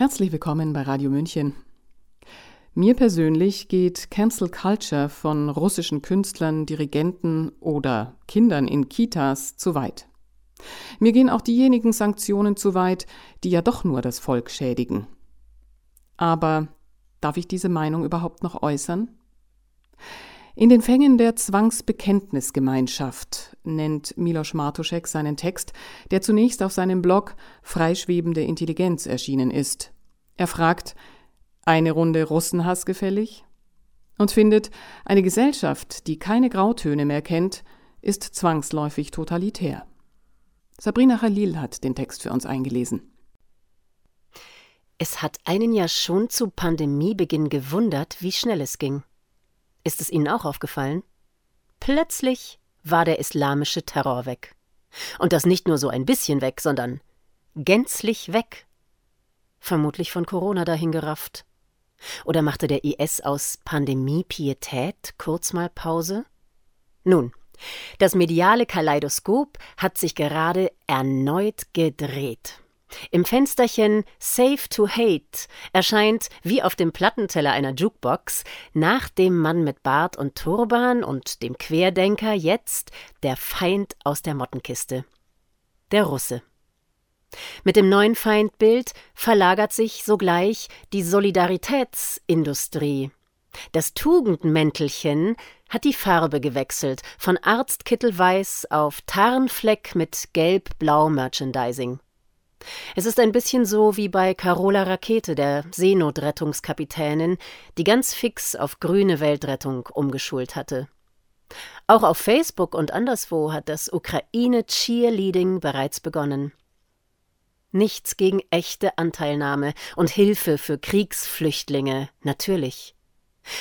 Herzlich willkommen bei Radio München. Mir persönlich geht Cancel Culture von russischen Künstlern, Dirigenten oder Kindern in Kitas zu weit. Mir gehen auch diejenigen Sanktionen zu weit, die ja doch nur das Volk schädigen. Aber darf ich diese Meinung überhaupt noch äußern? In den Fängen der Zwangsbekenntnisgemeinschaft nennt Milos Martuschek seinen Text, der zunächst auf seinem Blog Freischwebende Intelligenz erschienen ist. Er fragt, eine Runde Russenhass gefällig? Und findet, eine Gesellschaft, die keine Grautöne mehr kennt, ist zwangsläufig totalitär. Sabrina Khalil hat den Text für uns eingelesen. Es hat einen ja schon zu Pandemiebeginn gewundert, wie schnell es ging. Ist es Ihnen auch aufgefallen? Plötzlich war der islamische Terror weg. Und das nicht nur so ein bisschen weg, sondern gänzlich weg. Vermutlich von Corona dahingerafft. Oder machte der IS aus Pandemie Pietät kurz mal Pause? Nun, das mediale Kaleidoskop hat sich gerade erneut gedreht. Im Fensterchen Safe to Hate erscheint, wie auf dem Plattenteller einer Jukebox, nach dem Mann mit Bart und Turban und dem Querdenker jetzt der Feind aus der Mottenkiste. Der Russe. Mit dem neuen Feindbild verlagert sich sogleich die Solidaritätsindustrie. Das Tugendmäntelchen hat die Farbe gewechselt von Arztkittelweiß auf Tarnfleck mit gelb-blau Merchandising. Es ist ein bisschen so wie bei Carola Rakete, der Seenotrettungskapitänin, die ganz fix auf grüne Weltrettung umgeschult hatte. Auch auf Facebook und anderswo hat das Ukraine-Cheerleading bereits begonnen. Nichts gegen echte Anteilnahme und Hilfe für Kriegsflüchtlinge, natürlich.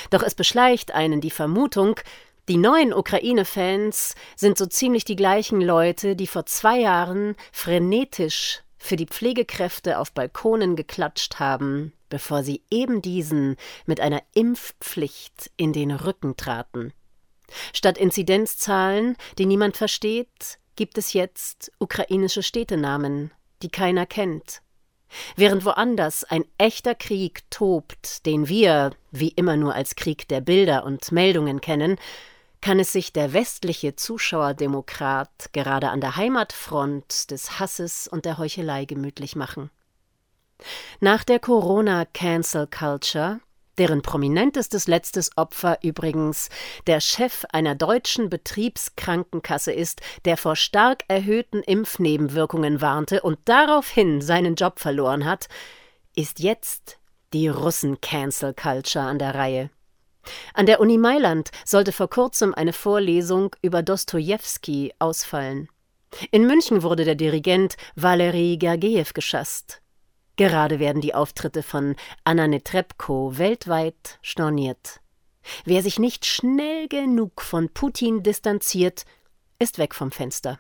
Doch es beschleicht einen die Vermutung, die neuen Ukraine-Fans sind so ziemlich die gleichen Leute, die vor zwei Jahren frenetisch für die Pflegekräfte auf Balkonen geklatscht haben, bevor sie eben diesen mit einer Impfpflicht in den Rücken traten. Statt Inzidenzzahlen, die niemand versteht, gibt es jetzt ukrainische Städtenamen, die keiner kennt. Während woanders ein echter Krieg tobt, den wir, wie immer nur als Krieg der Bilder und Meldungen kennen, kann es sich der westliche Zuschauerdemokrat gerade an der Heimatfront des Hasses und der Heuchelei gemütlich machen. Nach der Corona-Cancel Culture, deren prominentestes letztes Opfer übrigens der Chef einer deutschen Betriebskrankenkasse ist, der vor stark erhöhten Impfnebenwirkungen warnte und daraufhin seinen Job verloren hat, ist jetzt die Russen-Cancel Culture an der Reihe. An der Uni Mailand sollte vor kurzem eine Vorlesung über Dostojewski ausfallen. In München wurde der Dirigent Valery Gergiev geschasst. Gerade werden die Auftritte von Anna Netrebko weltweit storniert. Wer sich nicht schnell genug von Putin distanziert, ist weg vom Fenster.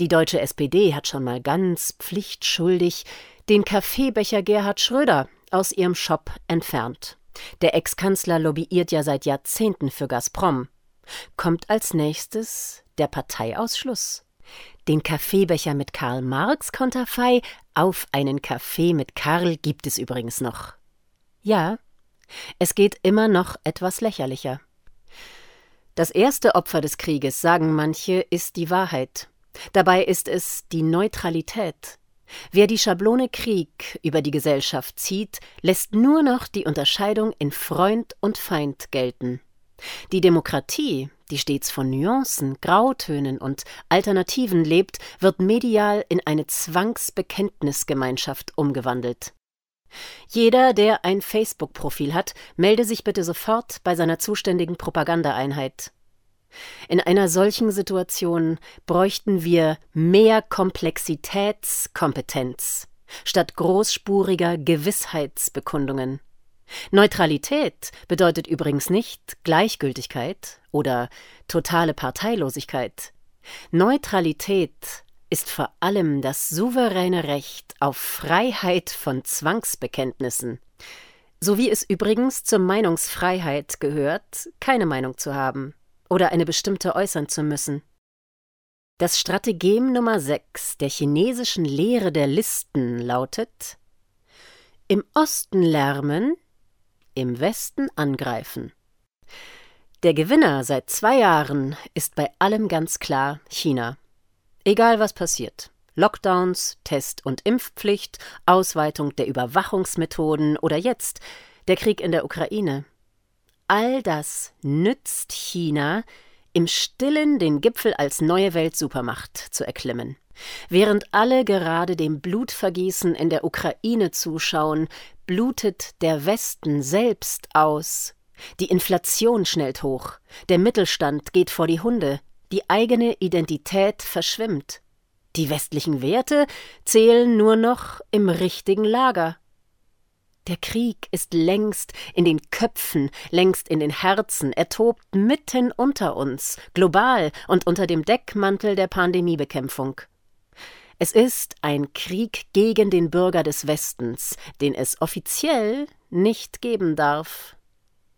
Die deutsche SPD hat schon mal ganz pflichtschuldig den Kaffeebecher Gerhard Schröder aus ihrem Shop entfernt. Der Ex-Kanzler lobbyiert ja seit Jahrzehnten für Gazprom. Kommt als nächstes der Parteiausschluss. Den Kaffeebecher mit Karl Marx Konterfei auf einen Kaffee mit Karl gibt es übrigens noch. Ja, es geht immer noch etwas lächerlicher. Das erste Opfer des Krieges, sagen manche, ist die Wahrheit. Dabei ist es die Neutralität, Wer die Schablone Krieg über die Gesellschaft zieht, lässt nur noch die Unterscheidung in Freund und Feind gelten. Die Demokratie, die stets von Nuancen, Grautönen und Alternativen lebt, wird medial in eine Zwangsbekenntnisgemeinschaft umgewandelt. Jeder, der ein Facebook-Profil hat, melde sich bitte sofort bei seiner zuständigen Propagandaeinheit. In einer solchen Situation bräuchten wir mehr Komplexitätskompetenz statt großspuriger Gewissheitsbekundungen. Neutralität bedeutet übrigens nicht Gleichgültigkeit oder totale Parteilosigkeit. Neutralität ist vor allem das souveräne Recht auf Freiheit von Zwangsbekenntnissen, so wie es übrigens zur Meinungsfreiheit gehört, keine Meinung zu haben oder eine bestimmte äußern zu müssen. Das Strategem Nummer 6 der chinesischen Lehre der Listen lautet Im Osten lärmen, im Westen angreifen. Der Gewinner seit zwei Jahren ist bei allem ganz klar China. Egal was passiert. Lockdowns, Test- und Impfpflicht, Ausweitung der Überwachungsmethoden oder jetzt der Krieg in der Ukraine. All das nützt China, im stillen den Gipfel als neue Weltsupermacht zu erklimmen. Während alle gerade dem Blutvergießen in der Ukraine zuschauen, blutet der Westen selbst aus. Die Inflation schnellt hoch, der Mittelstand geht vor die Hunde, die eigene Identität verschwimmt. Die westlichen Werte zählen nur noch im richtigen Lager. Der Krieg ist längst in den Köpfen, längst in den Herzen, er tobt mitten unter uns, global und unter dem Deckmantel der Pandemiebekämpfung. Es ist ein Krieg gegen den Bürger des Westens, den es offiziell nicht geben darf.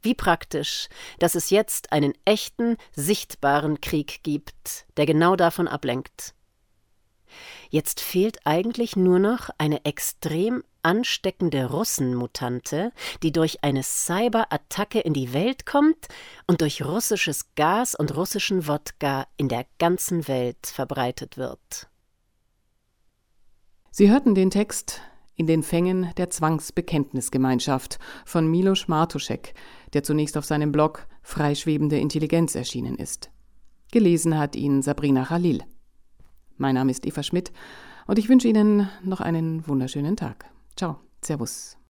Wie praktisch, dass es jetzt einen echten, sichtbaren Krieg gibt, der genau davon ablenkt. Jetzt fehlt eigentlich nur noch eine extrem ansteckende Russenmutante, die durch eine Cyberattacke in die Welt kommt und durch russisches Gas und russischen Wodka in der ganzen Welt verbreitet wird. Sie hörten den Text In den Fängen der Zwangsbekenntnisgemeinschaft von Milos Martuschek, der zunächst auf seinem Blog Freischwebende Intelligenz erschienen ist. Gelesen hat ihn Sabrina Khalil. Mein Name ist Eva Schmidt und ich wünsche Ihnen noch einen wunderschönen Tag. Ciao, Servus.